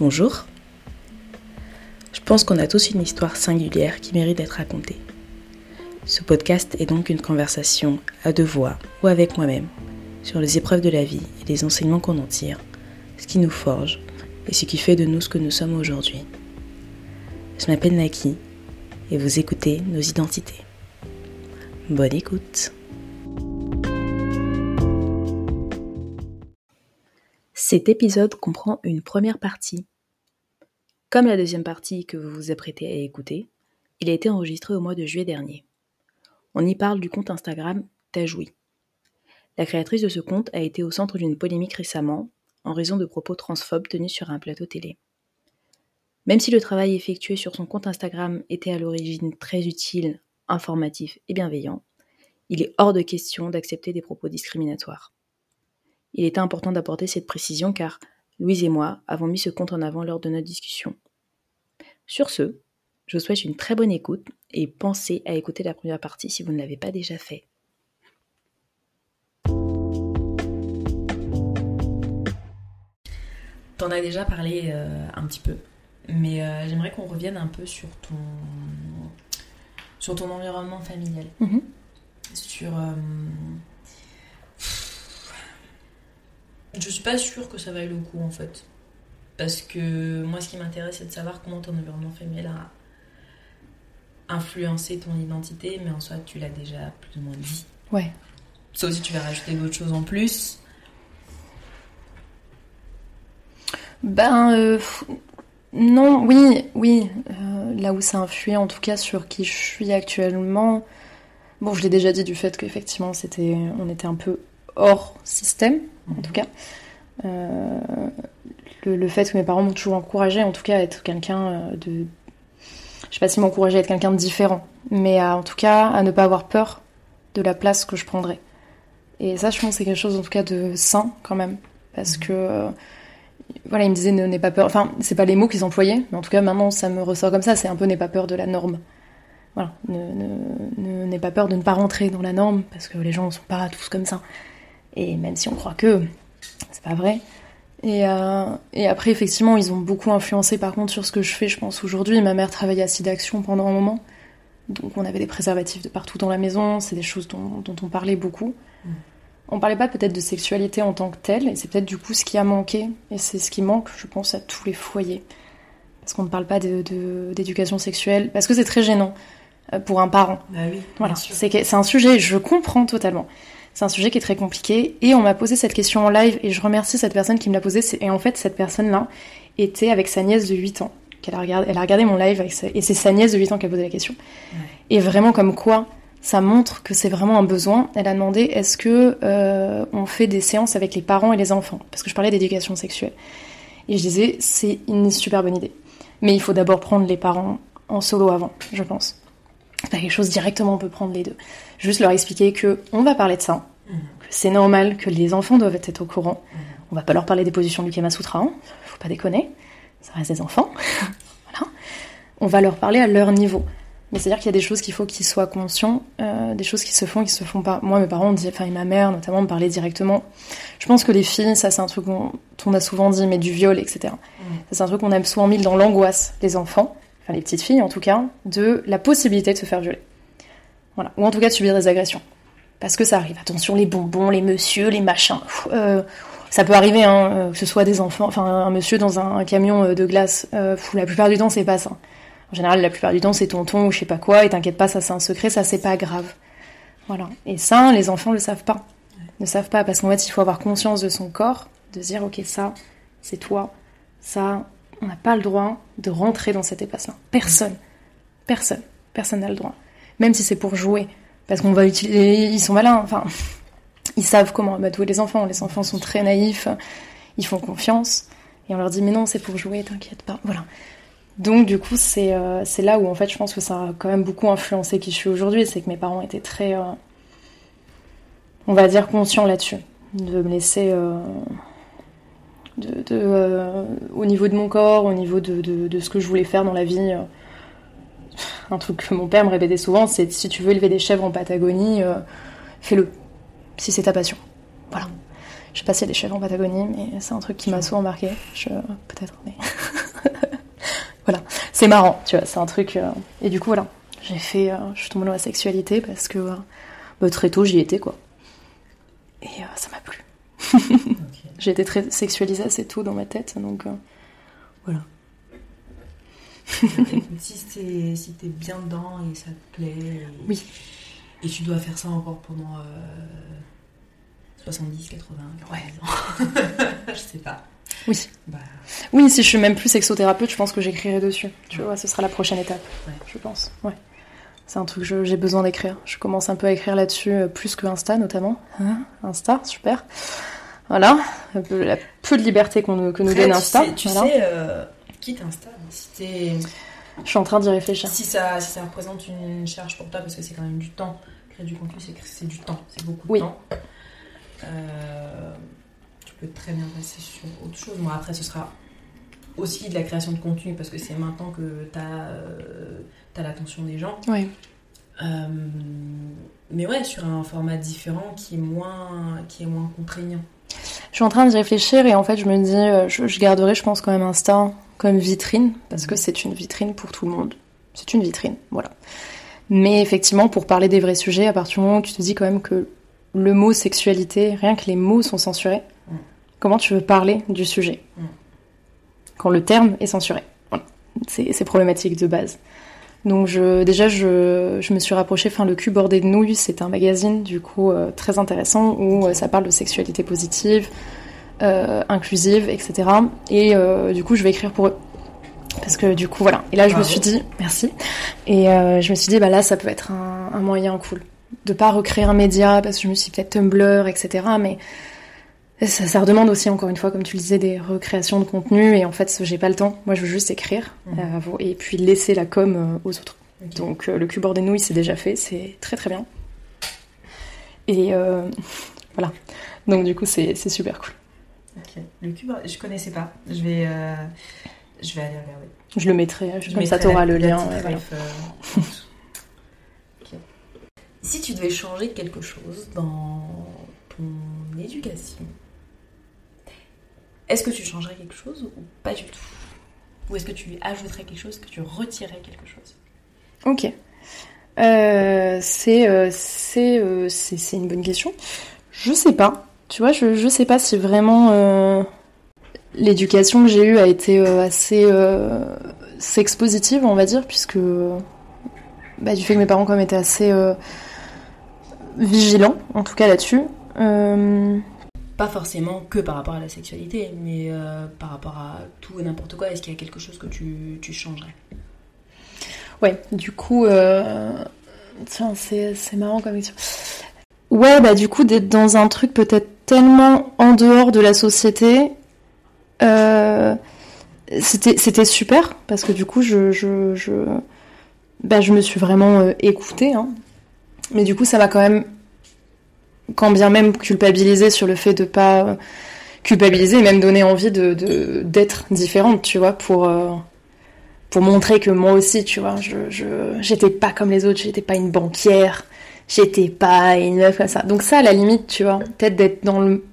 Bonjour. Je pense qu'on a tous une histoire singulière qui mérite d'être racontée. Ce podcast est donc une conversation à deux voix ou avec moi-même sur les épreuves de la vie et les enseignements qu'on en tire, ce qui nous forge et ce qui fait de nous ce que nous sommes aujourd'hui. Je m'appelle Naki et vous écoutez nos identités. Bonne écoute. Cet épisode comprend une première partie. Comme la deuxième partie que vous vous apprêtez à écouter, il a été enregistré au mois de juillet dernier. On y parle du compte Instagram Tajoui. La créatrice de ce compte a été au centre d'une polémique récemment en raison de propos transphobes tenus sur un plateau télé. Même si le travail effectué sur son compte Instagram était à l'origine très utile, informatif et bienveillant, il est hors de question d'accepter des propos discriminatoires. Il était important d'apporter cette précision car Louise et moi avons mis ce compte en avant lors de notre discussion. Sur ce, je vous souhaite une très bonne écoute et pensez à écouter la première partie si vous ne l'avez pas déjà fait. T'en as déjà parlé euh, un petit peu, mais euh, j'aimerais qu'on revienne un peu sur ton, sur ton environnement familial. Mhm. Sur. euh, Je suis pas sûre que ça vaille le coup en fait. Parce que moi, ce qui m'intéresse, c'est de savoir comment ton environnement familial a influencé ton identité, mais en soi, tu l'as déjà plus ou moins dit. Ouais. Sauf si tu vas rajouter d'autres choses en plus. Ben, euh, non, oui, oui. euh, là où ça a influé, en tout cas, sur qui je suis actuellement. Bon, je l'ai déjà dit du fait qu'effectivement, c'était, on était un peu hors système, en tout cas. Euh, le, fait que mes parents m'ont toujours encouragé, en tout cas, à être quelqu'un euh, de. Je sais pas si m'encourager à être quelqu'un de différent, mais à, en tout cas, à ne pas avoir peur de la place que je prendrais. Et ça, je pense que c'est quelque chose, en tout cas, de sain, quand même. Parce que. euh, voilà, il me disait ne n'aie pas peur. Enfin, c'est pas les mots qu'ils employaient, mais en tout cas maintenant ça me ressort comme ça. C'est un peu n'aie pas peur de la norme. Voilà, ne, ne, pas peur de ne pas rentrer dans la norme parce que les gens ne sont pas tous comme ça. Et même si on croit que c'est pas vrai. Et, euh, et après, effectivement, ils ont beaucoup influencé par contre sur ce que je fais, je pense aujourd'hui. Ma mère travaillait à Sidaction pendant un moment, donc on avait des préservatifs de partout dans la maison. C'est des choses dont, dont on parlait beaucoup. On parlait pas peut-être de sexualité en tant que telle, et c'est peut-être du coup ce qui a manqué, et c'est ce qui manque, je pense, à tous les foyers. Parce qu'on ne parle pas de- de- d'éducation sexuelle, parce que c'est très gênant euh, pour un parent. Bah oui, Voilà, c'est un sujet, je comprends totalement. C'est un sujet qui est très compliqué, et on m'a posé cette question en live, et je remercie cette personne qui me l'a posée, et en fait, cette personne-là était avec sa nièce de 8 ans. qu'elle a regardé, elle a regardé mon live, avec sa- et c'est sa nièce de 8 ans qui a posé la question. Et vraiment, comme quoi, ça montre que c'est vraiment un besoin. Elle a demandé est-ce que euh, on fait des séances avec les parents et les enfants? Parce que je parlais d'éducation sexuelle. Et je disais c'est une super bonne idée. Mais il faut d'abord prendre les parents en solo avant, je pense. C'est pas quelque chose directement on peut prendre les deux. Juste leur expliquer que on va parler de ça, que c'est normal, que les enfants doivent être au courant. On va pas leur parler des positions du Kama Sutra, hein. faut pas déconner, ça reste des enfants. voilà. On va leur parler à leur niveau. Mais c'est-à-dire qu'il y a des choses qu'il faut qu'ils soient conscients, euh, des choses qui se font qui se font pas. Moi, mes parents, enfin, et ma mère notamment, me parlaient directement. Je pense que les filles, ça c'est un truc qu'on on a souvent dit, mais du viol, etc. Ça c'est un truc qu'on a souvent mis dans l'angoisse des enfants, enfin les petites filles en tout cas, de la possibilité de se faire violer. Voilà. Ou en tout cas de subir des agressions. Parce que ça arrive. Attention, les bonbons, les messieurs, les machins. Pff, euh, ça peut arriver, hein, euh, que ce soit des enfants, enfin un monsieur dans un, un camion euh, de glace. Euh, pff, la plupart du temps, c'est pas ça. En général, la plupart du temps, c'est tonton ou je sais pas quoi, et t'inquiète pas, ça c'est un secret, ça c'est pas grave. Voilà. Et ça, les enfants le savent pas. Ne savent pas, parce qu'en fait, il faut avoir conscience de son corps, de se dire, ok, ça, c'est toi, ça, on n'a pas le droit de rentrer dans cet espace-là. Personne. Personne. Personne n'a le droit. Même si c'est pour jouer. Parce qu'on va utiliser, ils sont malins, enfin, ils savent comment amadouer les enfants. Les enfants sont très naïfs, ils font confiance, et on leur dit, mais non, c'est pour jouer, t'inquiète pas. Voilà. Donc du coup, c'est euh, là où en fait je pense que ça a quand même beaucoup influencé qui je suis aujourd'hui, c'est que mes parents étaient très, euh, on va dire, conscients là-dessus, de me laisser, euh, de, euh, au niveau de mon corps, au niveau de, de ce que je voulais faire dans la vie. Un truc que mon père me répétait souvent, c'est si tu veux élever des chèvres en Patagonie, euh, fais-le, si c'est ta passion. Voilà. Je sais pas s'il y a des chèvres en Patagonie, mais c'est un truc qui m'a souvent marqué. Je... Peut-être, mais. c'est marrant, tu vois, c'est un truc. euh, Et du coup, voilà, j'ai fait. euh, Je suis tombée dans la sexualité parce que bah, très tôt, j'y étais, quoi. Et ça m'a plu. J'ai été très sexualisée assez tôt dans ma tête, donc voilà. Si t'es si t'es bien dedans et ça te plaît. et- Oui. Et tu dois faire ça encore pendant euh, 70, 80, 90 ans. je sais pas. Oui. Bah, Oui, si je suis même plus sexothérapeute, je pense que j'écrirai dessus. Tu vois, ce sera la prochaine étape, Ouais. je pense. Ouais. C'est un truc que j'ai besoin d'écrire. Je commence un peu à écrire là-dessus, euh, plus que Insta notamment. Hein? Insta, super. Voilà, peu, la peu de liberté nous- que nous après, donne tu Insta. Tu sais, euh, quitte Insta, si t'es. Je suis en train d'y réfléchir. Si ça, si ça représente une charge pour toi, parce que c'est quand même du temps, créer du contenu, c'est c'est du temps, c'est beaucoup Oui. de temps. Euh, tu peux très bien passer sur autre chose. Moi, après, ce sera aussi de la création de contenu, parce que c'est maintenant que tu as, l'attention des gens. Oui. Euh, mais ouais, sur un format différent qui est moins, qui est moins contraignant. Je suis en train d'y réfléchir et en fait, je me dis, euh, je, je garderai, je pense, quand même Insta comme vitrine, parce que c'est une vitrine pour tout le monde. C'est une vitrine, voilà. Mais effectivement, pour parler des vrais sujets, à partir du moment où tu te dis quand même que le mot sexualité, rien que les mots sont censurés, Mm. comment tu veux parler du sujet Mm. quand le terme est censuré? Voilà. C'est problématique de base. Donc je, déjà, je, je me suis rapprochée, enfin le cul bordé de nouilles, c'est un magazine du coup euh, très intéressant où euh, ça parle de sexualité positive, inclusive, etc. Et euh, du coup, je vais écrire pour eux. Parce que du coup, voilà. Et là, je me suis dit, merci. Et euh, je me suis dit, bah là, ça peut être un, un moyen cool. De pas recréer un média, parce que je me suis peut-être Tumblr, etc. Mais ça, ça redemande aussi, encore une fois, comme tu le disais, des recréations de contenu. Et en fait, j'ai pas le temps. Moi, je veux juste écrire. Mhm. euh, et puis laisser la com euh, aux autres. Donc euh, le cul bord des nouilles, c'est déjà fait, c'est très très bien. Et euh, voilà. Donc du coup, c'est super cool. Ok. Le cube, je connaissais pas. Je vais, euh, je vais aller regarder. Je le mettrai, je- Je comme ça t'auras le lien. ouais, voilà. euh. Si tu devais changer quelque chose dans ton éducation, est-ce que tu changerais quelque chose ou pas du tout? Ou est-ce que tu ajouterais quelque chose, que tu retirerais quelque chose? Ok. Euh, c'est euh, c'est euh, c'est c'est une bonne question. Je sais pas. Tu vois, je je sais pas si vraiment euh, l'éducation que j'ai eue a été euh, assez euh, sex positive, on va dire, puisque bah, du fait que mes parents quand même étaient assez vigilants, en tout cas là-dessus. Pas forcément que par rapport à la sexualité, mais par rapport à tout et n'importe quoi. Est-ce qu'il y a quelque chose que tu, tu changerais? Ouais, du coup, tiens, c'est c'est marrant comme question. Ouais, bah du coup, d'être dans un truc peut-être tellement en dehors de la société, euh... c'était super parce que du coup, je je je, bah, me suis vraiment euh, écoutée, hein. Mais du coup, ça m'a quand même, quand bien même culpabilisé sur le fait de pas euh, culpabiliser et même donner envie de d'être différente, tu vois, pour pour montrer que moi aussi, tu vois, je, je, j'étais pas comme les autres, j'étais pas une banquière, j'étais pas une meuf comme ça. Donc ça, à la limite, tu vois, peut-être d'être dans le,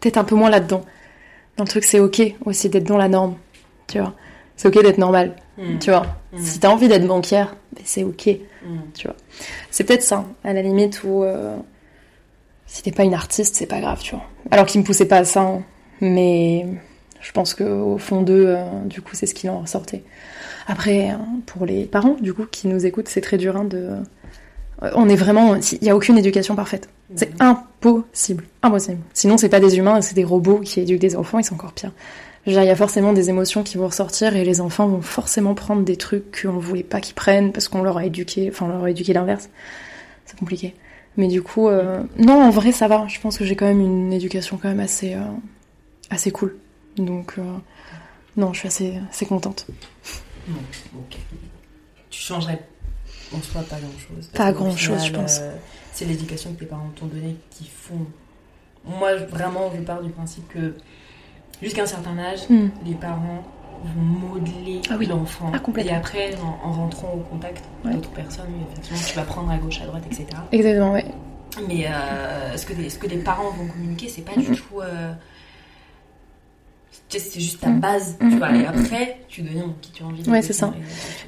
peut-être un peu moins là-dedans. Dans le truc, c'est ok aussi d'être dans la norme, tu vois. C'est ok d'être normal, tu vois. Mm. Si t'as envie d'être banquière, ben c'est ok, Mm. tu vois. C'est peut-être ça, à la limite où euh, si t'es pas une artiste, c'est pas grave, tu vois. Alors qu'ils me poussaient pas à ça, hein. mais je pense que au fond d'eux, euh, du coup, c'est ce qu'il en ressortait. Après, hein, pour les parents, du coup, qui nous écoutent, c'est très dur hein, de. Euh, On est vraiment. Il n'y a aucune éducation parfaite. C'est impossible. Impossible. Sinon, c'est pas des humains, c'est des robots qui éduquent des enfants et c'est encore pire. Il y a forcément des émotions qui vont ressortir et les enfants vont forcément prendre des trucs qu'on voulait pas qu'ils prennent parce qu'on leur a éduqué, enfin, on leur a éduqué l'inverse. C'est compliqué. Mais du coup, euh, non, en vrai, ça va. Je pense que j'ai quand même une éducation quand même assez, euh, assez cool. Donc, euh, non, je suis assez, assez contente. Non, ok. Tu changerais en soi pas grand chose. Pas grand-chose, je pense. c'est l'éducation que tes parents t'ont donnée qui font. Moi, vraiment, je pars du principe que jusqu'à un certain âge, Hmm. les parents vont modeler Ah oui. l'enfant. Ah. Et après, en, en rentrant au contact Ouais. d'autres personnes, effectivement, tu vas prendre à gauche, à droite, etc. Exactement, ouais. Mais euh, ce, que les, ce que les parents vont communiquer, c'est pas du tout. euh, c'est juste ta base, tu vois. Et après, tu deviens qui tu as envie de Ouais, c'est ça.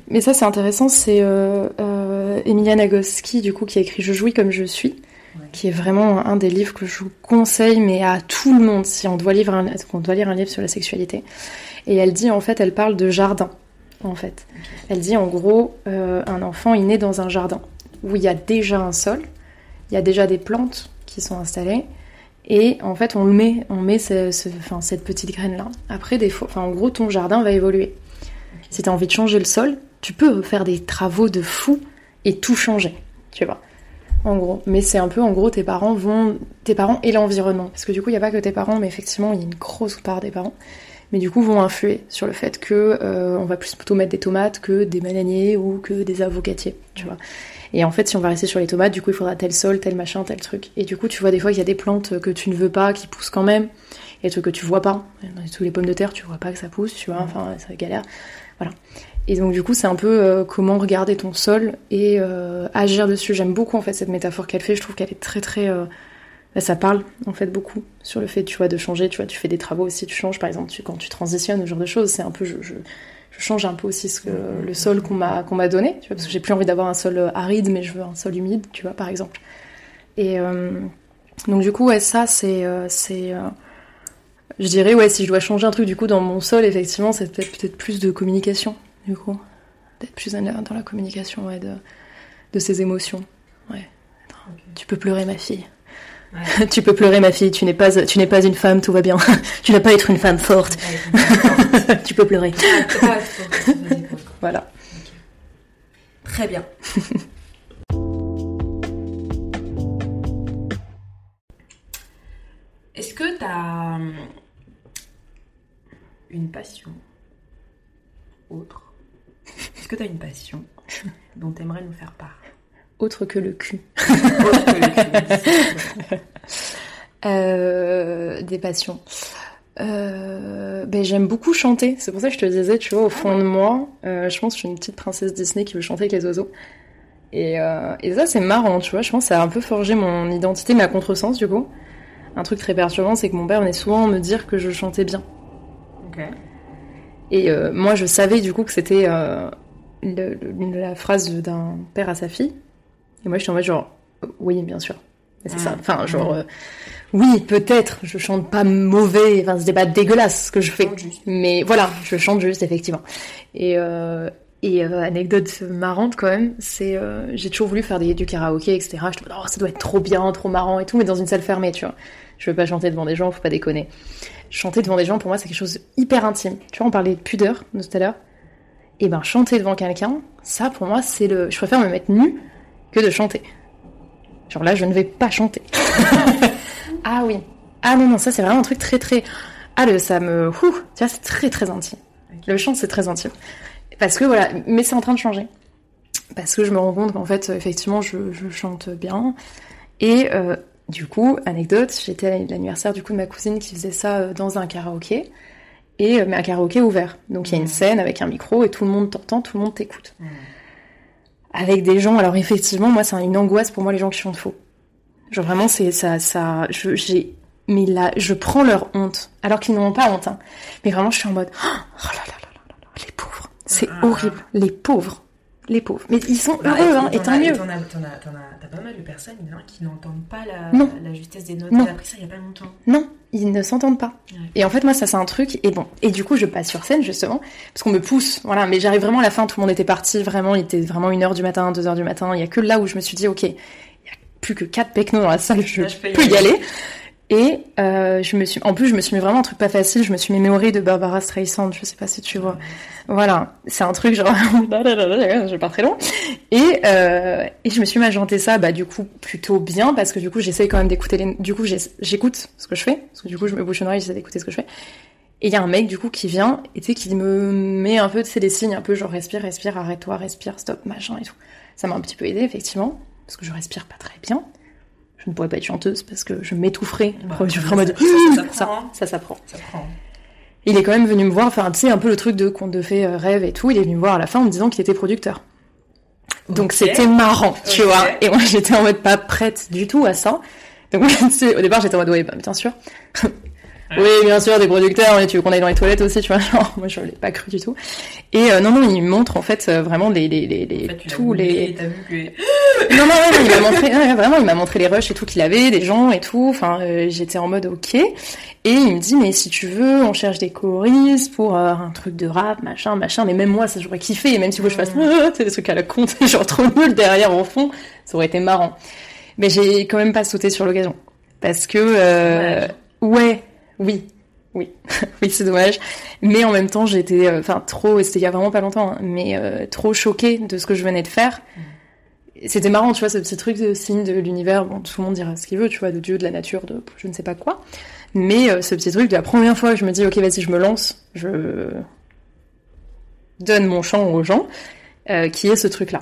Mais ça, c'est intéressant. C'est euh, euh, Emilia Nagoski, du coup, qui a écrit Je jouis comme je suis, Ouais. qui est vraiment un des livres que je vous conseille, mais à tout le monde, si on doit lire un, on doit lire un livre sur la sexualité. Et elle dit, en fait, elle parle de jardin, en fait. Elle dit, en gros, euh, un enfant, il naît dans un jardin où il y a déjà un sol, il y a déjà des plantes qui sont installées. Et en fait, on le met, on met ce- ce- enfin, cette petite graine-là. Après, des fois, enfin, en gros, ton jardin va évoluer. Si tu as envie de changer le sol, tu peux faire des travaux de fou et tout changer, tu vois. En gros, mais c'est un peu en gros tes parents vont tes parents et l'environnement parce que du coup, il y a pas que tes parents mais effectivement, il y a une grosse part des parents mais du coup vont influer sur le fait que euh, on va plus plutôt mettre des tomates que des bananiers ou que des avocatiers, tu vois. Et en fait, si on va rester sur les tomates, du coup, il faudra tel sol, tel machin, tel truc. Et du coup, tu vois des fois qu'il y a des plantes que tu ne veux pas qui poussent quand même, et des trucs que tu vois pas. Dans tous les pommes de terre, tu vois pas que ça pousse, tu vois. Enfin, ça galère. Voilà. Et donc du coup, c'est un peu euh, comment regarder ton sol et euh, agir dessus. J'aime beaucoup en fait cette métaphore qu'elle fait. Je trouve qu'elle est très très euh, bah, ça parle en fait beaucoup sur le fait tu vois de changer. Tu vois, tu fais des travaux aussi, tu changes par exemple tu, quand tu transitionnes, ce genre de choses. C'est un peu je, je, je change un peu aussi ce que le sol qu'on m'a qu'on m'a donné. Tu vois, parce que j'ai plus envie d'avoir un sol euh, aride, mais je veux un sol humide. Tu vois par exemple. Et euh, donc du coup ouais ça c'est euh, c'est euh, je dirais ouais si je dois changer un truc du coup dans mon sol effectivement c'est peut-être peut-être plus de communication du coup d'être plus dans la, dans la communication ouais, de, de ses émotions ouais tu peux pleurer ma fille Ouais. tu peux pleurer ma fille. Tu n'es pas tu n'es pas une femme. Tout va bien. Tu n'as pas être une femme forte. Tu peux pleurer. Voilà. Très bien. Est-ce que tu as une passion autre? Est-ce que tu as une passion dont tu aimerais nous faire part? Autre que le cul. Autre que le cul. Euh, des passions. Euh, ben j'aime beaucoup chanter. C'est pour ça que je te disais tu vois au fond de moi euh, je pense que je suis une petite princesse Disney qui veut chanter avec les oiseaux. Et, et ça c'est marrant tu vois. Je pense que ça a un peu forgé mon identité à contresens du coup. Un truc très perturbant c'est que mon père venait souvent me dire que je chantais bien. Ok. et moi, je savais du coup que c'était le- le- la phrase d'un père à sa fille. Et moi, j'étais en mode genre, euh, oui, bien sûr. C'est ça. Mm. Enfin, genre, euh, oui, peut-être, je chante pas mauvais. Enfin, c'était pas dégueulasse ce que je fais. Mais voilà, je chante juste, effectivement. Et, euh, et euh, anecdote marrante quand même, c'est euh, j'ai toujours voulu faire des, du karaoké, etc. Je me oh, ça doit être trop bien, trop marrant et tout, mais dans une salle fermée, tu vois. Je veux pas chanter devant des gens, faut pas déconner. Chanter devant des gens, pour moi, c'est quelque chose hyper intime. Tu vois, on parlait de pudeur de tout à l'heure. Et ben, chanter devant quelqu'un, ça, pour moi, c'est le. Je préfère me mettre nue que de chanter. Genre là, je ne vais pas chanter. ah oui. Ah non, non, ça, c'est vraiment un truc très, très. Ah, le, ça me. Ouh, tu vois, c'est très, très intime. Le chant, c'est très intime. Parce que voilà, mais c'est en train de changer. Parce que je me rends compte qu'en fait, effectivement, je, je chante bien. Et euh, du coup, anecdote, j'étais à l'anniversaire du coup de ma cousine qui faisait ça euh, dans un karaoké. Et, euh, mais un karaoké ouvert. Donc il y a une Mhm. scène avec un micro et tout le monde t'entend, tout le monde t'écoute. Mhm. Avec des gens, alors effectivement, moi, c'est une angoisse pour moi les gens qui chantent faux. Genre vraiment, c'est ça, ça, je, j'ai, mais là, je prends leur honte, alors qu'ils n'en ont pas honte. Hein. Mais vraiment, je suis en mode, oh là là là là là, là, les pauvres, c'est Ah. horrible, les pauvres, les pauvres. Mais ils sont Bah, heureux, hein, t'en et tant mieux. T'en as, t'en as- t'en as- t'as pas mal de personnes hein, qui n'entendent pas la, Non. la justesse des notes. Non. Appris ça il y a pas longtemps. Non, ils ne s'entendent pas. Ouais. Et en fait, moi, ça, c'est un truc. Et bon, et du coup, je passe sur scène justement parce qu'on me pousse. Voilà, mais j'arrive vraiment à la fin. Tout le monde était parti. Vraiment, il était vraiment une heure du matin, deux heures du matin. Il y a que là où je me suis dit, ok, il y a plus que quatre pecnos dans la salle. Je Là, je peux y peux y aller. aller. Et euh, je me suis, en plus, je me suis mis vraiment un truc pas facile. Je me suis mis Memory de Barbara Streisand. Je sais pas si tu vois. Voilà, c'est un truc genre, je pars très loin. Et, euh, et je me suis mis ça, bah du coup plutôt bien parce que du coup j'essaye quand même d'écouter les, du coup j'écoute ce que je fais parce que du coup je me bouche une oreille, j'essaie d'écouter ce que je fais. Et il y a un mec du coup qui vient et tu sais qui me met un peu, sais des signes un peu genre respire, respire, arrête-toi, respire, stop, machin et tout. Ça m'a un petit peu aidé effectivement parce que je respire pas très bien. Je ne pourrais pas être chanteuse parce que je m'étoufferais. Bah, je ça- mode ça- ça s'apprend, ça, ça s'apprend. Ça prend. Il est quand même venu me voir, enfin, tu sais, un peu le truc de conte de fée, euh, rêve et tout. Il est venu me voir à la fin en me disant qu'il était producteur. Donc c'était marrant, tu vois. Et moi, j'étais en mode pas prête du tout à ça. Donc, tu sais, au départ, j'étais en mode, ouais, bah, bien sûr. Oui, bien sûr, des producteurs, mais tu veux qu'on aille dans les toilettes aussi, tu vois, genre, moi je l'ai pas cru du tout. Et euh, non, non, il montre en fait euh, vraiment les, les, les, les En fait, tu l'as tous les... vu que. Non, non, non, il m'a montré, vraiment, il m'a montré les rushs et tout qu'il avait, des gens et tout, enfin, euh, j'étais en mode ok. Et il me dit, mais si tu veux, on cherche des choristes pour euh, un truc de rap, machin, machin, mais même moi, ça j'aurais kiffé, et même si vous je fasse, ah, c'est des trucs à la con, genre trop nul derrière au fond, ça aurait été marrant. Mais j'ai quand même pas sauté sur l'occasion. Parce que, euh, ouais, oui, oui, oui, c'est dommage. Mais en même temps, j'étais, euh, enfin, trop, et c'était il y a vraiment pas longtemps, hein, mais euh, trop choquée de ce que je venais de faire. C'était marrant, tu vois, ce petit truc de signe de l'univers. Bon, tout le monde dira ce qu'il veut, tu vois, de Dieu, de la nature, de je ne sais pas quoi. Mais euh, ce petit truc de la première fois je me dis, ok, vas-y, je me lance, je donne mon champ aux gens, euh, qui est ce truc-là.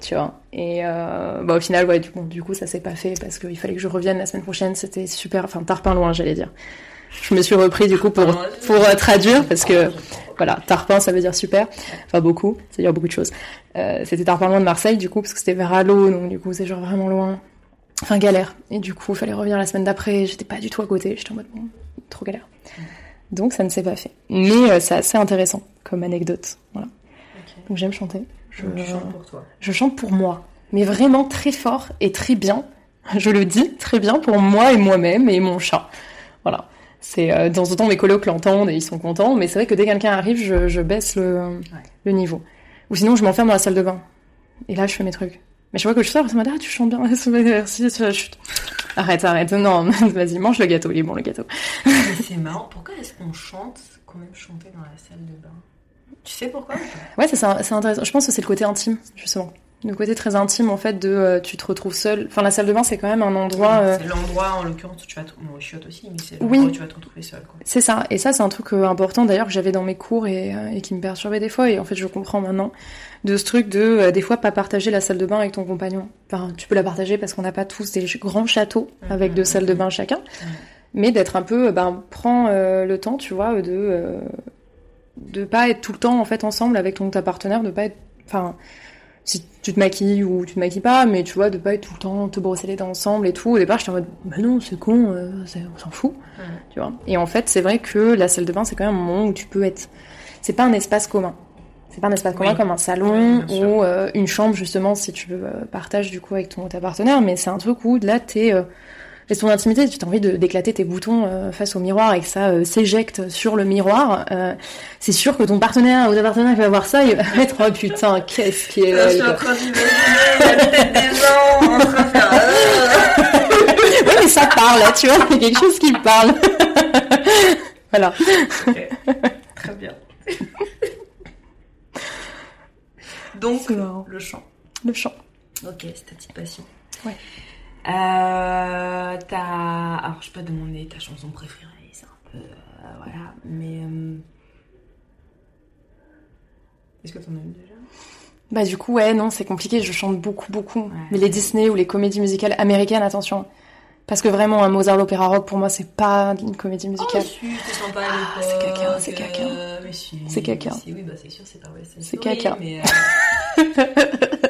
Tu vois. Et euh, bah, au final, ouais, du, coup, ça s'est pas fait parce qu'il fallait que je revienne la semaine prochaine. C'était super, enfin, tarpin loin, j'allais dire. Je me suis repris du coup pour, pour euh, traduire parce que voilà, tarpin ça veut dire super, enfin beaucoup, ça veut dire beaucoup de choses. Euh, c'était tarpin loin de Marseille du coup parce que c'était vers Allo, donc du coup c'est genre vraiment loin. Enfin galère. Et du coup, il fallait revenir la semaine d'après, j'étais pas du tout à côté, j'étais en mode bon, trop galère. Donc ça ne s'est pas fait. Mais euh, c'est assez intéressant comme anecdote. Voilà. Donc j'aime chanter. Je, Donc, chantes pour toi. je chante pour moi, mais vraiment très fort et très bien. Je le dis très bien pour moi et moi-même et mon chat. Voilà. C'est euh, dans autant mes colocs l'entendent et ils sont contents, mais c'est vrai que dès que quelqu'un arrive, je, je baisse le, le niveau. Ou sinon, je m'enferme dans la salle de bain. Et là, je fais mes trucs. Mais je vois que je sors, ça m'a dit, ah, tu chantes bien, merci, chut. Arrête, arrête, non, vas-y, mange le gâteau, il est bon le gâteau. Mais c'est marrant, pourquoi est-ce qu'on chante quand même chanter dans la salle de bain? Tu sais pourquoi Ouais, c'est intéressant. Je pense que c'est le côté intime, justement. Le côté très intime, en fait, de euh, tu te retrouves seul. Enfin, la salle de bain, c'est quand même un endroit. euh, C'est l'endroit en l'occurrence où tu vas te... Bon, aussi, mais c'est Oui. où tu vas te retrouver seul. C'est ça, et ça c'est un truc euh, important d'ailleurs que j'avais dans mes cours et, et qui me perturbait des fois, et en fait je comprends maintenant, de ce truc de des fois pas partager la salle de bain avec ton compagnon. Enfin, tu peux la partager parce qu'on n'a pas tous des grands châteaux avec deux salles de bain chacun, mais d'être un peu, ben prends le temps, tu vois, de de pas être tout le temps en fait ensemble avec ton ta partenaire, de pas être, enfin si tu te maquilles ou tu te maquilles pas, mais tu vois, de pas être tout le temps te brosser les dents ensemble et tout. Au départ, j'étais en mode, bah non, c'est con, euh, on s'en fout tu vois. Et en fait, c'est vrai que la salle de bain, c'est quand même un moment où tu peux être. C'est pas un espace commun. C'est pas un espace commun comme un salon Oui, ou euh, une chambre justement si tu euh, partages du coup avec ton ta partenaire. Mais c'est un truc où là t'es euh, c'est ton intimité, tu as envie de- d'éclater tes boutons euh, face au miroir et que ça euh, s'éjecte sur le miroir. euh, c'est sûr que ton partenaire ou ta partenaire qui va voir ça, il va être oh putain qu'est-ce qui est Je suis en train d'imaginer la tête des gens en train de faire. Ouais, mais ça parle, là, tu vois, il y a quelque chose qui parle. voilà. Ok. Très bien. Donc, le chant. Le chant. Ok, c'est ta petite passion. Ouais. Euh, t'as... Alors, je peux te demander ta chanson préférée, c'est un peu... euh, voilà, mais... euh, Est-ce que t'en as une déjà? Bah du coup ouais non c'est compliqué je chante beaucoup beaucoup Ouais. mais les Disney ou les comédies musicales américaines attention parce que vraiment un Mozart l'opéra rock pour moi c'est pas une comédie musicale Oh, à Ah, l'époque, c'est caca, c'est caca. euh, si, C'est caca. si, oui, bah c'est sûr, c'est pas C'est caca. Mais,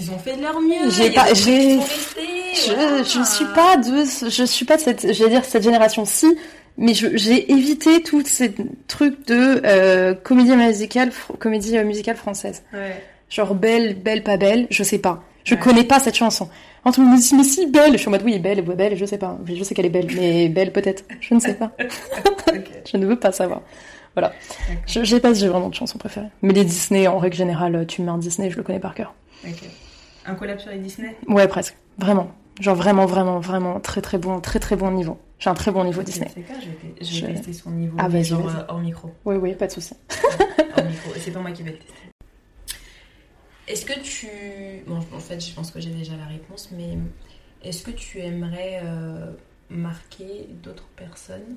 Ils ont fait de leur mieux. J'ai pas- j'ai- je, je suis pas de je suis pas de cette j'allais dire cette génération ci mais j'ai évité tous ces trucs de euh, comédie musicale comédie euh, musicale française Ouais. genre belle belle pas belle je sais pas je Ouais. connais pas cette chanson on me dit mais si belle je suis en mode oui belle belle je sais pas je sais qu'elle est belle mais belle peut-être je ne sais pas. Je ne veux pas savoir. Voilà. Je j'ai pas j'ai vraiment de chansons préférées. Mais les Disney, en règle générale, tu me mets un Disney, je le connais par cœur. Un collab sur les Disney? Ouais, presque. Vraiment. Genre vraiment, vraiment, vraiment très très bon, très très bon niveau. J'ai un très bon niveau Disney. C'est Je vais, je vais Je- tester son niveau. Ah, vas-y, genre euh, hors micro. Oui, oui, pas de souci. hors micro. Et c'est pas moi qui vais le tester. Est-ce que tu. Bon, en fait, je pense que j'ai déjà la réponse, mais est-ce que tu aimerais euh, marquer d'autres personnes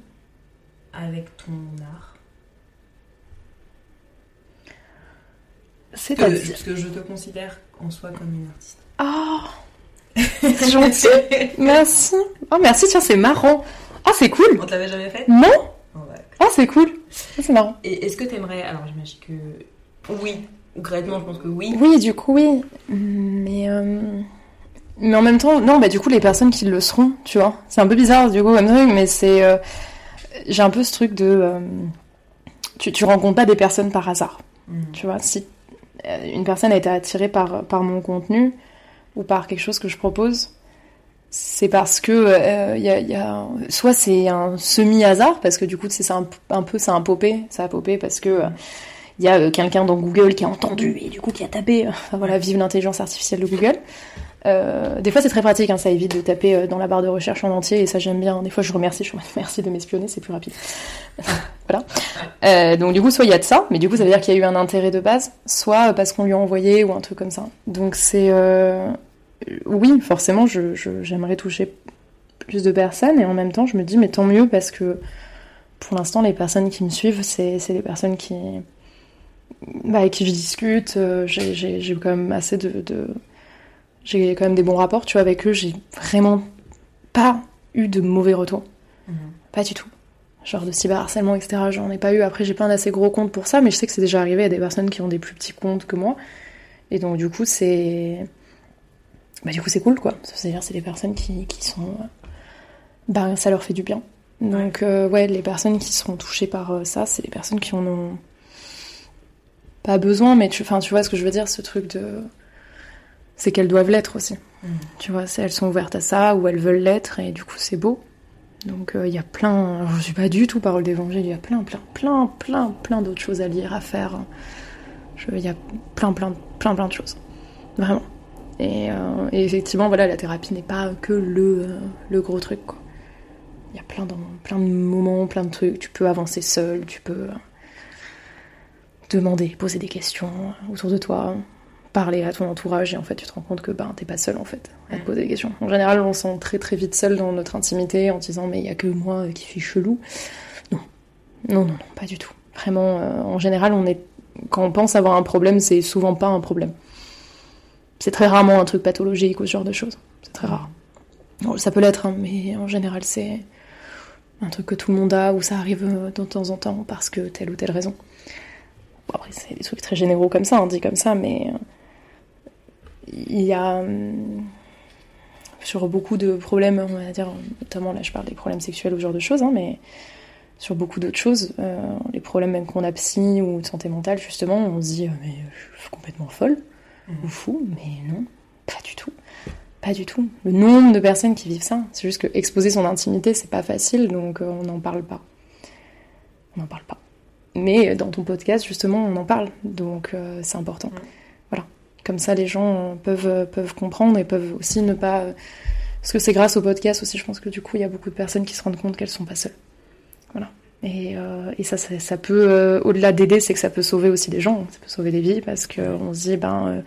avec ton art? C'est-à-dire. Parce que je te considère en soi comme une artiste. Ah C'est gentil. Merci. Oh, merci, tiens, c'est marrant. Ah, c'est cool. On te l'avait jamais fait? Non Oh, ouais. Ah, c'est cool. C'est marrant. Et est-ce que t'aimerais. Alors, j'imagine que. Oui. Concrètement, je pense que oui. Oui, du coup, oui. Mais euh, Mais en même temps, non, bah du coup, les personnes qui le seront, tu vois. C'est un peu bizarre, du coup, comme truc, mais c'est. euh, J'ai un peu ce truc de. euh, Tu, tu rencontres pas des personnes par hasard. Mm. Tu vois, si une personne a été attirée par, par mon contenu ou par quelque chose que je propose, c'est parce que euh, y a, soit c'est un semi-hasard, parce que du coup, c'est un, un peu, ça a popé, ça a popé parce que euh, il y a euh, quelqu'un dans Google qui a entendu et du coup qui a tapé, euh, voilà, vive l'intelligence artificielle de Google. Euh, des fois c'est très pratique, hein, ça évite de taper euh, dans la barre de recherche en entier et ça j'aime bien. Des fois je remercie, je merci de m'espionner, c'est plus rapide. voilà. Euh, donc du coup soit il y a de ça, mais du coup ça veut dire qu'il y a eu un intérêt de base, soit parce qu'on lui a envoyé ou un truc comme ça. Donc c'est oui forcément j'aimerais toucher plus de personnes et en même temps je me dis mais tant mieux parce que pour l'instant les personnes qui me suivent c'est des personnes qui bah, avec qui je discute, j'ai- quand même assez de- j'ai quand même des bons rapports, tu vois, avec eux, j'ai vraiment pas eu de mauvais retours. Mhm. Pas du tout. Genre de cyberharcèlement, etc. J'en ai pas eu. Après, j'ai pas un assez gros compte pour ça, mais je sais que c'est déjà arrivé à des personnes qui ont des plus petits comptes que moi. Et donc, du coup, c'est. Bah, du coup, c'est cool, quoi. C'est-à-dire, c'est des personnes qui, qui sont. euh, Bah, ça leur fait du bien. Donc, euh, ouais, les personnes qui seront touchées par euh, ça, c'est les personnes qui en ont. Pas besoin, mais tu, enfin, tu vois ce que je veux dire, ce truc de. C'est qu'elles doivent l'être aussi. Mhm. Tu vois, elles sont ouvertes à ça, ou elles veulent l'être, et du coup, c'est beau. Donc, euh, il y a plein. alors, je suis pas du tout parole d'évangile, il y a plein, plein, plein, plein, plein d'autres choses à lire, à faire. Il y a plein, plein, plein, plein de choses. Vraiment. Et, euh, et effectivement, voilà, la thérapie n'est pas que le, euh, le gros truc. Il y a plein de, plein de moments, plein de trucs. Tu peux avancer seul, tu peux demander, poser des questions autour de toi, parler à ton entourage, et en fait, tu te rends compte que ben, t'es pas seul, en fait, à te poser des questions. En général, on se sent très très vite seul dans notre intimité en disant, mais il y a que moi qui suis chelou. Non, non, non, non, pas du tout. Vraiment, euh, en général, on est quand on pense avoir un problème, c'est souvent pas un problème. C'est très rarement un truc pathologique ou ce genre de choses. C'est très rare. Bon, ça peut l'être, hein, mais en général, c'est un truc que tout le monde a ou ça arrive euh, de temps en temps parce que telle ou telle raison. Bon, après, c'est des trucs très généraux comme ça, on dit comme ça, mais euh, il y a hum, sur beaucoup de problèmes, on va dire, notamment là je parle des problèmes sexuels ou ce genre de choses, hein, mais sur beaucoup d'autres choses, euh, les problèmes même qu'on a psy ou de santé mentale, justement, on se dit, euh, mais je suis complètement folle ou fou, mais non, pas du tout. Pas du tout. Le nombre de personnes qui vivent ça, c'est juste que exposer son intimité, c'est pas facile, donc euh, on n'en parle pas. On n'en parle pas. Mais dans ton podcast, justement, on en parle, donc euh, c'est important. Mm. Comme ça, les gens euh, peuvent, euh, peuvent comprendre et peuvent aussi ne pas. euh, Parce que c'est grâce au podcast aussi, je pense que du coup, il y a beaucoup de personnes qui se rendent compte qu'elles sont pas seules. Voilà. Et, euh, et ça, ça, ça peut, euh, au-delà d'aider, c'est que ça peut sauver aussi des gens, ça peut sauver des vies, parce qu'on se dit, ben, euh,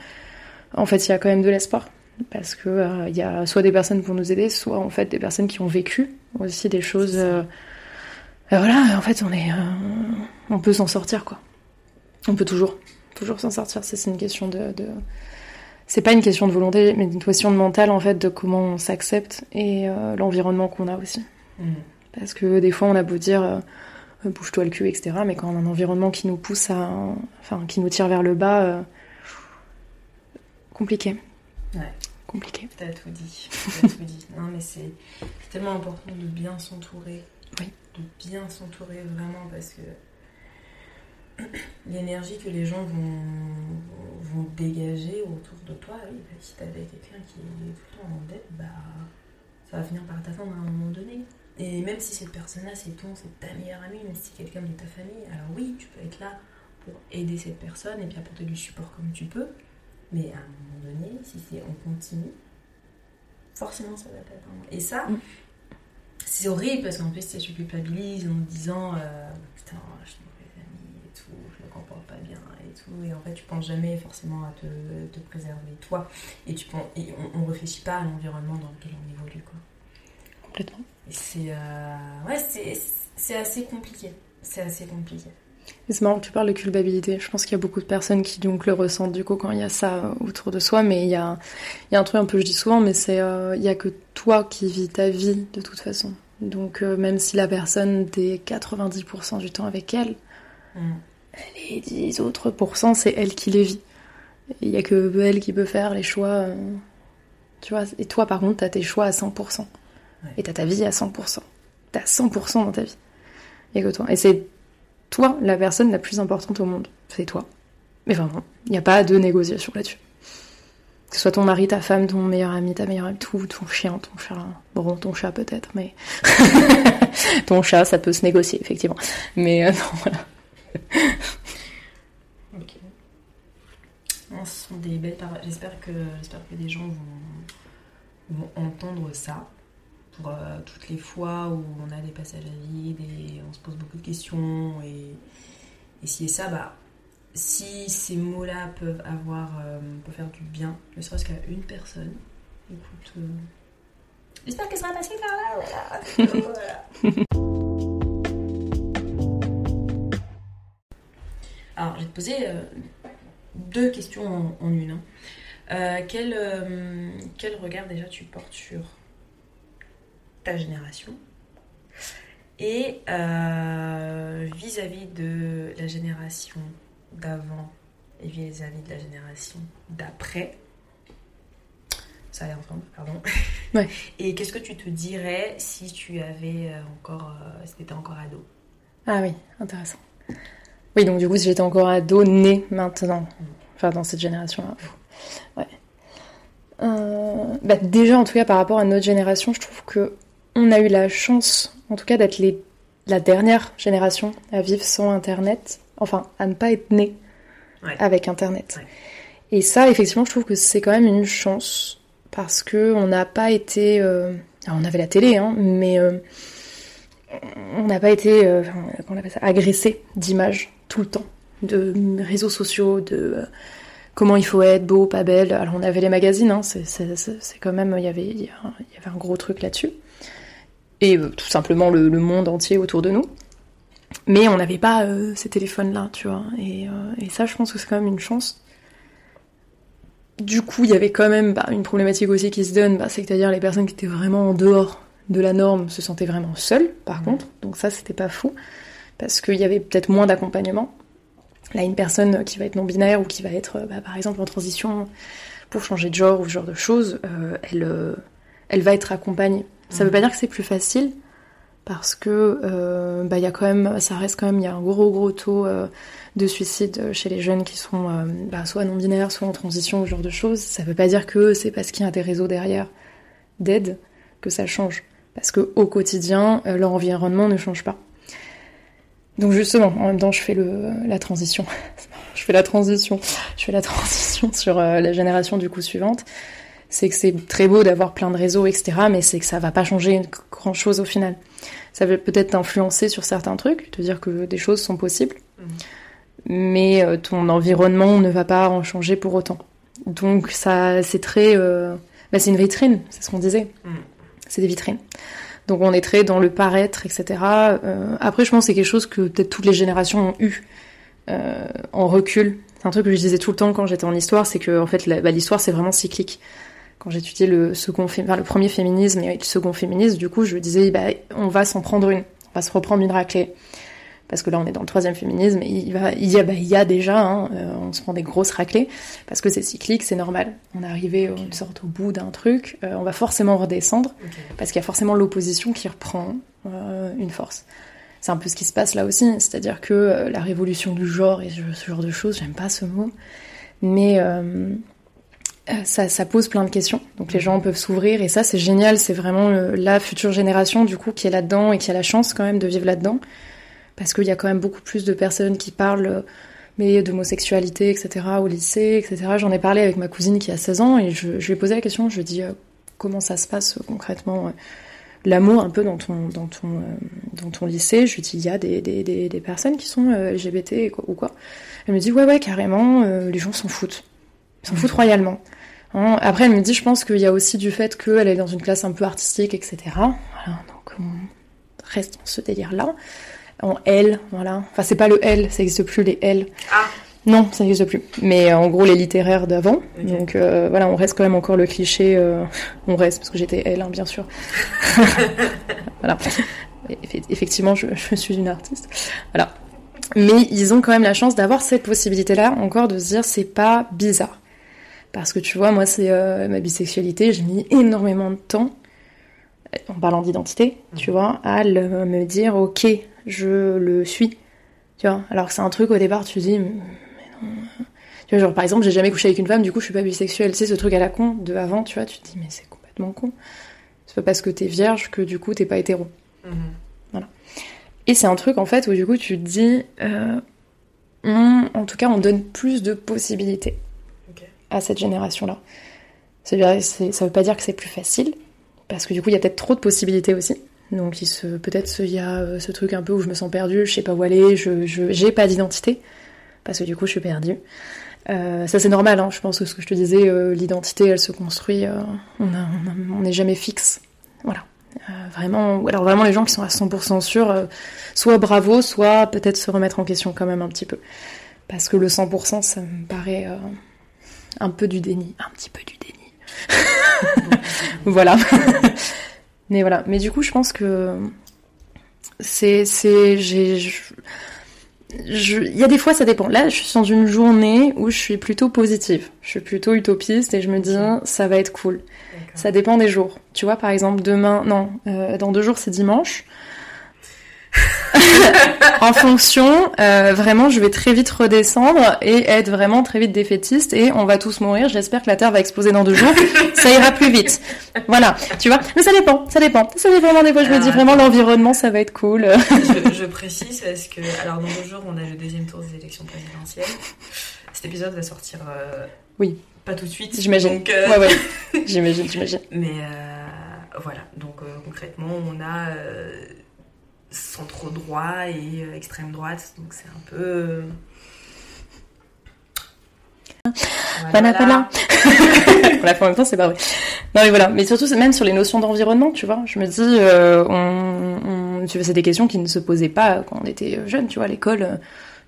en fait, il y a quand même de l'espoir. Parce que il y a soit des personnes pour nous aider, soit en fait des personnes qui ont vécu aussi des choses. et voilà, en fait, on est, on peut s'en sortir, quoi. On peut toujours, toujours s'en sortir. C'est c'est une question de, de... c'est pas une question de volonté, mais une question de mental en fait, de comment on s'accepte et euh, l'environnement qu'on a aussi. Mhm. Parce que des fois, on a beau dire euh, bouge-toi le cul, etc. Mais quand on a un environnement qui nous pousse à. Enfin, qui nous tire vers le bas, euh, compliqué. Ouais. Compliqué. T'as tout dit. T'as tout dit. Non, mais c'est tellement important de bien s'entourer. Oui. De bien s'entourer vraiment parce que l'énergie que les gens vont, vont dégager autour de toi, oui, bah, si t'avais quelqu'un qui est tout le temps en dette, bah, ça va finir par t'attendre à un moment donné. Et même si cette personne-là, c'est ton, c'est ta meilleure amie, même si c'est quelqu'un de ta famille, alors oui, tu peux être là pour aider cette personne et puis apporter du support comme tu peux. Mais à un moment donné, si c'est on continue, forcément ça va t'atteindre. Et ça, Mm. c'est horrible parce qu'en plus tu culpabilises en te disant euh, putain, je suis une mauvaise amie et tout, je me comporte pas bien et tout. Et en fait, tu penses jamais forcément à te, te préserver toi. Et, tu penses, et on, on réfléchit pas à l'environnement dans lequel on évolue. Quoi. Complètement. Et c'est euh, ouais, c'est, c'est assez compliqué. C'est assez compliqué. C'est marrant que tu parles de culpabilité. Je pense qu'il y a beaucoup de personnes qui donc le ressentent du coup quand il y a ça autour de soi. Mais il y a, il y a un truc un peu, je dis souvent, mais c'est euh, il y a que toi qui vis ta vie de toute façon. Donc euh, même si la personne t'es 90% du temps avec elle, Mm. Les 10 autres pourcents, c'est elle qui les vit. Il y a que elle qui peut faire les choix euh, Tu vois, et toi, par contre, t'as tes choix à 100%. Ouais. Et t'as ta vie à 100%. T'as 100% dans ta vie. Et que toi. Et c'est toi, la personne la plus importante au monde. C'est toi. Mais vraiment, il n'y a pas de négociation là-dessus. Que ce soit ton mari, ta femme, ton meilleur ami, ta meilleure amie, tout, ton chien, ton chat. Bon, ton chat peut-être, mais. ton chat, ça peut se négocier, effectivement. Mais euh, non, voilà. Ok. Non, ce sont des belles paroles. J'espère que, j'espère que des gens vont, vont entendre ça pour euh, toutes les fois où on a des passages à vide et on se pose beaucoup de questions. Et, et si et ça, bah, si ces mots-là peuvent avoir, euh, peuvent faire du bien, ne serait-ce qu'à une personne, écoute. euh, J'espère qu'elle sera passée par là, voilà. Voilà. Alors, je vais te poser euh, deux questions en, en une. hein. Euh, quel, euh, quel regard déjà tu portes sur ta génération et vis-à-vis de la génération d'avant et vis-à-vis de la génération d'après? Ça allait ensemble, pardon. Ouais. Et qu'est-ce que tu te dirais si tu avais encore, si t'étais encore ado? Ah oui, intéressant. Oui, donc du coup, si j'étais encore ado, né maintenant, enfin dans cette génération-là. Ouais. Euh, bah, déjà, en tout cas, par rapport à notre génération, je trouve que on a eu la chance, en tout cas, d'être les, la dernière génération à vivre sans Internet, enfin, à ne pas être né Ouais. avec Internet. Ouais. Et ça, effectivement, je trouve que c'est quand même une chance parce que on n'a pas été, euh, alors, on avait la télé, hein, mais euh, on n'a pas été, euh, enfin, on appelle ça, agressé d'images tout le temps, de réseaux sociaux, de euh, comment il faut être beau, pas belle. Alors on avait les magazines, hein, c'est quand même, il y avait, il y avait un gros truc là-dessus. Et euh, tout simplement le, le monde entier autour de nous. Mais on n'avait pas euh, ces téléphones-là, tu vois. Et, euh, et ça, je pense que c'est quand même une chance. Du coup, il y avait quand même bah, une problématique aussi qui se donne, bah, c'est-à-dire les personnes qui étaient vraiment en dehors de la norme se sentaient vraiment seules, par Mhm. contre. Donc ça, c'était pas fou, parce qu'il y avait peut-être moins d'accompagnement. Là, une personne qui va être non-binaire ou qui va être, euh, bah, par exemple, en transition pour changer de genre ou ce genre de choses, euh, elle, euh, elle va être accompagnée. Ça veut Mhm. pas dire que c'est plus facile, parce que euh, bah, y a quand même, ça reste quand même, il y a un gros gros taux euh, de suicide chez les jeunes qui sont euh, bah, soit non-binaires, soit en transition, ou ce genre de choses. Ça veut pas dire que c'est parce qu'il y a des réseaux derrière d'aide que ça change. Parce que au quotidien, leur environnement ne change pas. Donc justement, en même temps, je fais le, la transition. je fais la transition. Je fais la transition sur euh, la génération du coup suivante. C'est que c'est très beau d'avoir plein de réseaux, etc. Mais c'est que ça va pas changer grand chose au final. Ça va peut-être t'influencer sur certains trucs, te dire que des choses sont possibles. Mhm. Mais euh, ton environnement ne va pas en changer pour autant. Donc ça, c'est très, euh, bah, c'est une vitrine, c'est ce qu'on disait. Mhm. C'est des vitrines. Donc on est très dans le paraître, etc. Euh, après, je pense que c'est quelque chose que peut-être toutes les générations ont eu euh, en recul. C'est un truc que je disais tout le temps quand j'étais en histoire, c'est que en fait bah, l'histoire c'est vraiment cyclique. Quand j'étudiais le second, enfin, le premier féminisme et le second féminisme, du coup, je disais bah, on va s'en prendre une, on va se reprendre une raclée. Parce que là, on est dans le troisième féminisme, et il, va, il, y, a, bah, il y a déjà, hein, euh, on se prend des grosses raclées, parce que c'est cyclique, c'est normal. On est arrivé Ok. une sorte au bout d'un truc, euh, on va forcément redescendre, parce qu'il y a forcément l'opposition qui reprend euh, une force. C'est un peu ce qui se passe là aussi, c'est-à-dire que la révolution du genre et ce, genre de choses, j'aime pas ce mot, mais ça, ça pose plein de questions. Donc les gens peuvent s'ouvrir et ça c'est génial, c'est vraiment la future génération du coup qui est là-dedans et qui a la chance quand même de vivre là-dedans, parce qu'il y a quand même beaucoup plus de personnes qui parlent euh, mais d'homosexualité, etc. au lycée, etc. J'en ai parlé avec ma cousine qui a 16 ans et je, lui ai posé la question, je lui ai dit euh, comment ça se passe euh, concrètement l'amour un peu dans ton, dans ton, dans ton lycée? Je lui dis, il y a des, des, des, des personnes qui sont LGBT ou quoi. Elle me dit, ouais, ouais, carrément, les gens s'en foutent. Ils s'en foutent royalement. Hein, Après, elle me dit, je pense qu'il y a aussi du fait qu'elle est dans une classe un peu artistique, etc. Voilà, donc on reste dans ce délire-là. En L, voilà. Enfin, c'est pas le L, ça n'existe plus, les L. Ah, Non, ça n'existe plus. Mais euh, en gros, les littéraires d'avant. Donc euh, voilà, on reste quand même encore le cliché. euh, on reste, parce que j'étais elle, hein, bien sûr. voilà. Effectivement, je, je suis une artiste. Voilà. Mais ils ont quand même la chance d'avoir cette possibilité-là, encore de se dire c'est pas bizarre. Parce que tu vois, moi, c'est ma bisexualité, j'ai mis énormément de temps, en parlant d'identité, tu vois, à le- me dire, ok, je le suis. Tu vois, alors que c'est un truc au départ, tu te dis, mais non. Tu vois, genre, par exemple, j'ai jamais couché avec une femme, du coup, je suis pas bisexuelle. Tu sais, ce truc à la con de avant, tu vois, tu te dis, mais c'est complètement con. C'est pas parce que t'es vierge que du coup, t'es pas hétéro. Mhm. Et c'est un truc en fait où du coup tu te dis, euh, on- en tout cas on donne plus de possibilités à cette génération-là. C'est- ça veut pas dire que c'est plus facile, parce que du coup il y a peut-être trop de possibilités aussi. Donc peut-être il y a euh, ce truc un peu où je me sens perdue, je sais pas où aller, je, j'ai pas d'identité, parce que du coup je suis perdue. Euh, ça c'est normal, hein. je pense que ce que je te disais, euh, l'identité elle se construit, on n'est jamais fixe. Voilà. Vraiment, alors vraiment les gens qui sont à 100% sûrs, soit bravo, soit peut-être se remettre en question quand même un petit peu. Parce que le 100%, ça me paraît un peu du déni, un petit peu du déni. voilà. Mais voilà. Mais du coup, je pense que c'est, c'est, j'ai, il y a des fois, ça dépend. Là, je suis dans une journée où je suis plutôt positive. Je suis plutôt utopiste et je me dis, ça va être cool. Ça dépend des jours. Tu vois, par exemple, demain, non, euh, dans deux jours, c'est dimanche. en fonction, euh, vraiment, je vais très vite redescendre et être vraiment très vite défaitiste et on va tous mourir. J'espère que la Terre va exploser dans deux jours. ça ira plus vite. Voilà, tu vois. Mais ça dépend, ça dépend. Ça dépend vraiment des fois. Je me dis Ah, vraiment l'environnement, ça va être cool. je, je précise parce que, alors dans deux jours, on a le deuxième tour des élections présidentielles. Cet épisode va sortir. euh, Oui. Pas tout de suite. J'imagine. euh, Ouais, ouais. J'imagine, j'imagine. Mais euh, voilà, donc concrètement, on a centre droit et euh, extrême droite, donc c'est un peu. euh, Voilà, voilà. voilà, en même temps, c'est pas vrai. Non, mais voilà. Mais surtout, c'est même sur les notions d'environnement, tu vois. Je me dis, euh, on, on, tu vois, c'est des questions qui ne se posaient pas quand on était jeune, tu vois, à l'école.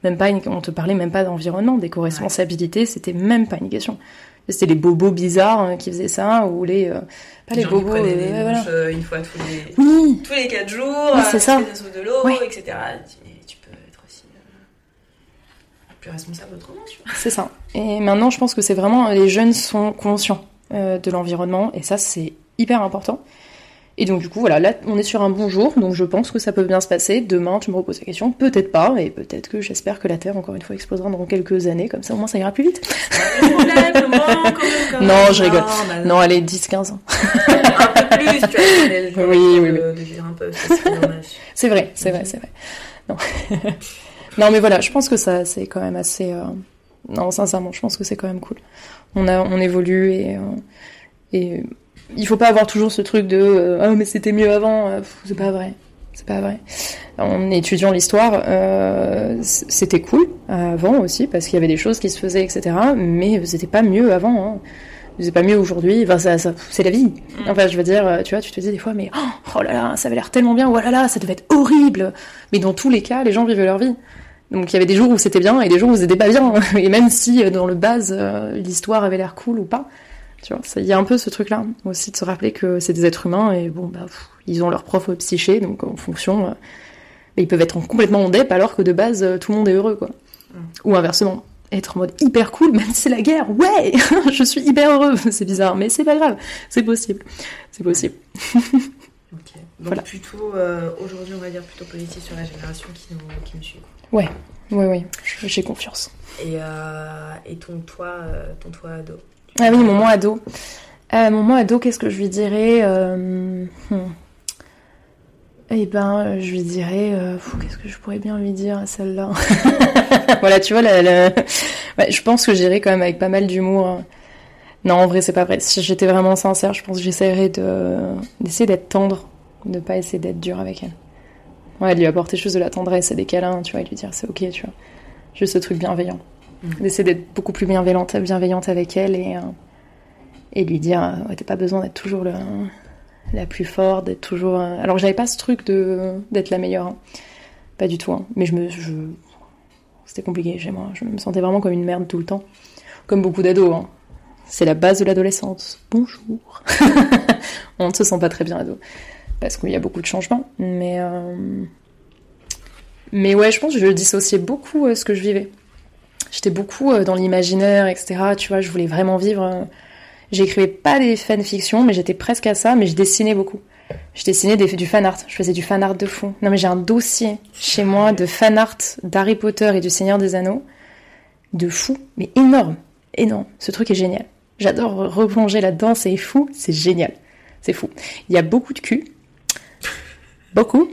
Même pas, une- on te parlait même pas d'environnement, d'éco-responsabilité, c'était même pas une question. C'était les bobos bizarres euh, qui faisaient ça, ou les, euh, pas les bobos, prenaient euh, des voilà. douches, euh, une fois tous les, Oui, tous les 4 jours, Oui, euh, c'est ça. des sauts de l'eau, Ouais. etc. Tu- peux être aussi euh, plus responsable autrement, tu vois. C'est ça. Et maintenant, je pense que c'est vraiment les jeunes sont conscients euh, de l'environnement et ça, c'est hyper important. Et donc, du coup, voilà, là, on est sur un bon jour, donc je pense que ça peut bien se passer. Demain, tu me reposes la question, peut-être pas, et peut-être que j'espère que la Terre, encore une fois, explosera dans quelques années, comme ça, au moins, ça ira plus vite. Non, je rigole. bah, Non, allez, 10-15 ans. Un peu plus, tu vois. Oui, oui, vivre un peu. C'est vrai, c'est vrai, c'est vrai. Non. non, mais voilà, je pense que ça, c'est quand même assez. euh, Non, sincèrement, je pense que c'est quand même cool. On a, on évolue et euh, et il faut pas avoir toujours ce truc de euh, ah mais c'était mieux avant. euh, C'est pas vrai, c'est pas vrai. En étudiant l'histoire, euh, c'était cool avant aussi parce qu'il y avait des choses qui se faisaient, etc. Mais c'était pas mieux avant. Hein. C'est pas mieux aujourd'hui. Enfin, ça, ça, c'est la vie. Enfin, je veux dire, tu vois, tu te dis des fois, mais oh, oh là là, ça avait l'air tellement bien. Oh là là, ça devait être horrible. Mais dans tous les cas, les gens vivaient leur vie. Donc il y avait des jours où c'était bien et des jours où c'était pas bien. Et même si dans le base, l'histoire avait l'air cool ou pas, tu vois, ça- il y a un peu ce truc-là aussi de se rappeler que c'est des êtres humains et bon, bah, pff, ils ont leur propre psyché, donc en fonction, euh, ils peuvent être en- complètement en dep alors que de base, euh, tout le monde est heureux, quoi. Mm. Ou inversement, être en mode hyper cool, même si c'est la guerre, ouais, je suis hyper heureux, c'est bizarre, mais c'est pas grave, c'est possible, c'est possible. Ok. Donc Voilà. plutôt, euh, aujourd'hui, on va dire plutôt positif sur la génération qui nous, qui me suit. Ouais, ouais, ouais, j'ai confiance. Et, et ton toi, euh, ton toi ado? Ah oui, mon moi ado. Euh, mon moi ado, qu'est-ce que je lui dirais euh, hmm. Eh ben, euh, je lui dirais... euh, qu'est-ce que je pourrais bien lui dire à celle-là? Voilà, tu vois, je pense que j'irai quand même avec pas mal d'humour. hein. Non, en vrai, c'est pas vrai. Si j'étais vraiment sincère, je pense que j'essaierais de d'essayer d'être tendre, de pas essayer d'être dur avec elle. Ouais, de lui apporter juste de la tendresse et des câlins, tu vois, lui dire c'est ok, tu vois. Juste ce truc bienveillant. D'essayer d'être beaucoup plus bienveillante, bienveillante avec elle et, euh, et lui dire euh, t'as pas besoin d'être toujours le, la plus forte, d'être toujours. euh, Alors j'avais pas ce truc de d'être la meilleure, hein. pas du tout. hein. Mais je me, c'était compliqué chez moi. Je me sentais vraiment comme une merde tout le temps, comme beaucoup d'ados. hein. C'est la base de l'adolescence. Bonjour. On ne se sent pas très bien ado parce qu'il y a beaucoup de changements, mais mais ouais, je pense que je dissociais beaucoup ce que je vivais. J'étais beaucoup dans l'imaginaire, etc. Tu vois, je voulais vraiment vivre. J'écrivais pas des fanfictions, mais j'étais presque à ça, mais je dessinais beaucoup. Je dessinais des, du fan art, je faisais du fan art de fond. Non mais j'ai un dossier chez moi de fan art d'Harry Potter et du Seigneur des Anneaux, de fou, mais énorme, énorme. Ce truc est génial. J'adore replonger là-dedans, c'est fou, c'est génial. C'est fou. Il y a beaucoup de cul. Beaucoup.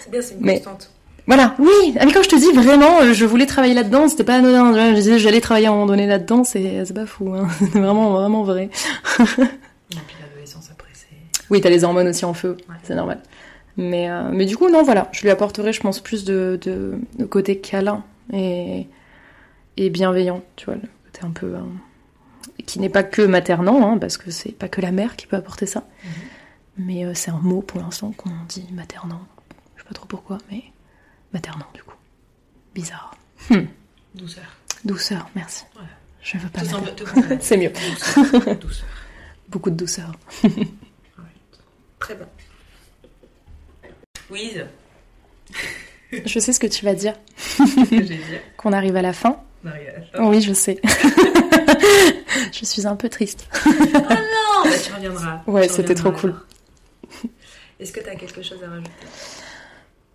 C'est bien, c'est une Mais- constante. Voilà, oui, mais quand je te dis vraiment, euh, je voulais travailler là-dedans, c'était pas anodin. Je disais, j'allais travailler à un moment donné là-dedans, c'est c'est pas fou, hein. c'est vraiment, vraiment vrai. Et puis l'adolescence après, c'est. Oui, t'as les hormones aussi en feu, Ouais. c'est normal. Mais, euh, mais du coup, non, voilà, je lui apporterai, je pense, plus de, de, de côté câlin et, et bienveillant, tu vois, le côté un peu. euh, qui n'est pas que maternant, hein, parce que c'est pas que la mère qui peut apporter ça. Mais euh, c'est un mot pour l'instant qu'on dit maternant. Je sais pas trop pourquoi, mais maternant, du coup. Bizarre. Douceur. Douceur, merci. Ouais. Je veux pas. C'est mieux. Douceur. Douceur. Beaucoup de douceur. Très bien. Louise, Je sais ce que tu vas dire, qu'on arrive à la fin. Fin. Oui, je sais. je suis un peu triste. Oh non bah, Tu reviendras. Ouais, c'était trop cool. Est-ce que tu as quelque chose à rajouter?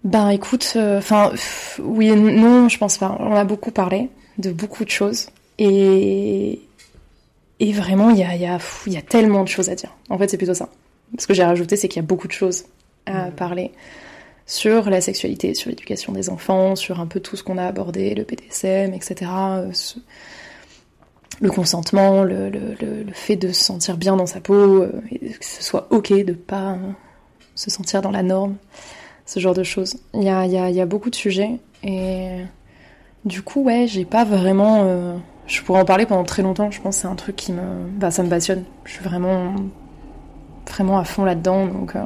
Ben écoute, enfin oui et non, je pense pas. On a beaucoup parlé de beaucoup de choses et et vraiment il y a il y a pff, il y a tellement de choses à dire. En fait, c'est plutôt ça. Ce que j'ai rajouté, c'est qu'il y a beaucoup de choses à Mhm. parler sur la sexualité, sur l'éducation des enfants, sur un peu tout ce qu'on a abordé, le PDSM, etc. euh, ce- Le consentement, le, le, le, le fait de se sentir bien dans sa peau, euh, et que ce soit ok de pas euh, se sentir dans la norme ce genre de choses. Il y a, y y a beaucoup de sujets et du coup, ouais, j'ai pas vraiment. euh, je pourrais en parler pendant très longtemps. Je pense c'est un truc qui me. Bah, ça me passionne. Je suis vraiment. vraiment à fond là-dedans. Donc, euh,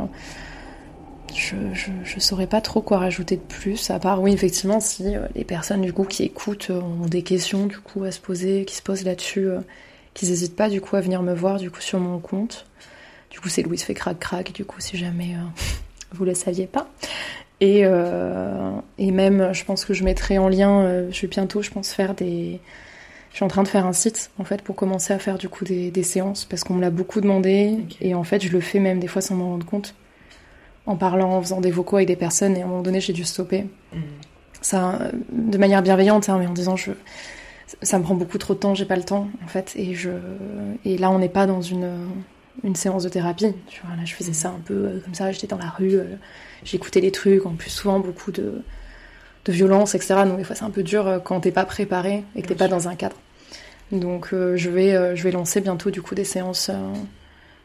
je, je, saurais pas trop quoi rajouter de plus. À part, oui, effectivement, si euh, les personnes du coup qui écoutent ont des questions du coup à se poser, qui se posent là-dessus, qu'ils n'hésitent pas du coup à venir me voir du coup sur mon compte. Du coup, c'est Louise fait crac crac. Du coup, si jamais. Vous le saviez pas. Et, euh, et même, je pense que je mettrai en lien, euh, je vais bientôt, je pense, faire des... Je suis en train de faire un site, en fait, pour commencer à faire du coup des, des séances, parce qu'on me l'a beaucoup demandé, et en fait, je le fais même des fois sans m'en rendre compte, en parlant, en faisant des vocaux avec des personnes, et à un moment donné, j'ai dû stopper. Mhm. Ça, euh, de manière bienveillante, hein, mais en disant, je... ça me prend beaucoup trop de temps, j'ai pas le temps, en fait, et, je... et là, on n'est pas dans une une séance de thérapie. Tu vois, là, je faisais ça un peu euh, comme ça, j'étais dans la rue, euh, j'écoutais les trucs, en plus souvent beaucoup de, de violence, etc. Donc des fois c'est un peu dur euh, quand t'es pas préparé et que t'es pas dans un cadre. Donc je vais je vais lancer bientôt du coup des séances.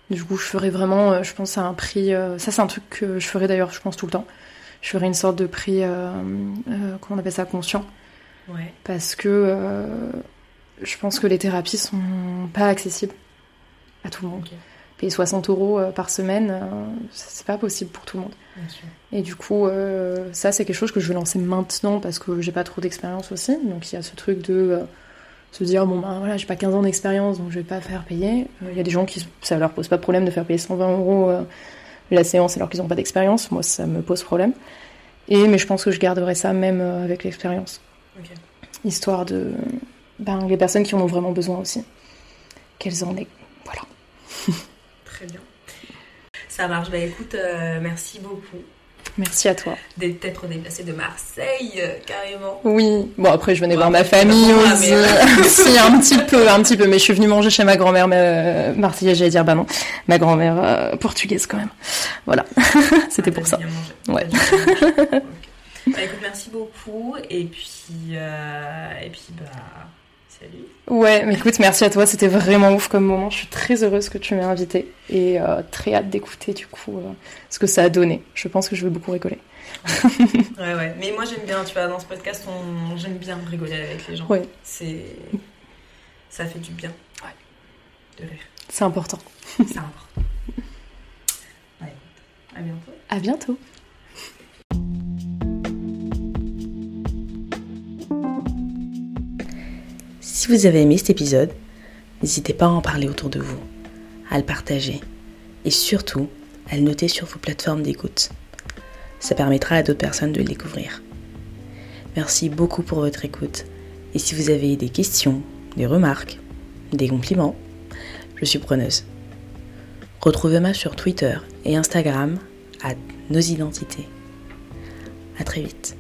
du coup je ferai vraiment, je pense à un prix. ça c'est un truc que je ferai d'ailleurs, je pense tout le temps. Je ferai une sorte de prix, comment on appelle ça, conscient Ouais. parce que je pense que les thérapies sont pas accessibles à tout le monde. Payer 60 euros euh, par semaine, euh, c'est pas possible pour tout le monde. Et du coup, euh, ça c'est quelque chose que je vais lancer maintenant parce que j'ai pas trop d'expérience aussi. Donc il y a ce truc de se dire bon ben voilà, j'ai pas 15 ans d'expérience donc je vais pas faire payer. Il y a des gens qui ça leur pose pas de problème de faire payer 120 euros la séance alors qu'ils ont pas d'expérience. Moi ça me pose problème. Et mais je pense que je garderai ça même avec l'expérience histoire de ben, les personnes qui en ont vraiment besoin aussi qu'elles en aient voilà Très bien. Ça marche. Bah écoute, euh, merci beaucoup merci à toi d'être déplacé de Marseille, euh, carrément. oui bon après je venais Bon, voir ma famille aussi mais- si un petit peu un petit peu mais je suis venue manger chez ma grand-mère euh, marseillaise j'allais dire bah non ma grand-mère euh, portugaise quand même voilà c'était Ah, pour ça. Ouais. T'as bien mangé. Ok. Bah écoute, merci beaucoup. Et puis, euh, et puis bah. Ouais mais écoute merci à toi c'était vraiment ouf comme moment je suis très heureuse que tu m'aies invitée et euh, très hâte d'écouter du coup euh, ce que ça a donné je pense que je vais beaucoup rigoler Ouais, ouais. Mais moi, j'aime bien, tu vois, dans ce podcast, on... j'aime bien rigoler avec les gens. Ouais. C'est. Ça fait du bien. Ouais. De rire. c'est important C'est important. Ouais, à bientôt. à bientôt Si vous avez aimé cet épisode, n'hésitez pas à en parler autour de vous, à le partager et surtout à le noter sur vos plateformes d'écoute. Ça permettra à d'autres personnes de le découvrir. Merci beaucoup pour votre écoute Et si vous avez des questions, des remarques, des compliments, je suis preneuse. Retrouvez-moi sur Twitter et Instagram à nos identités. À très vite.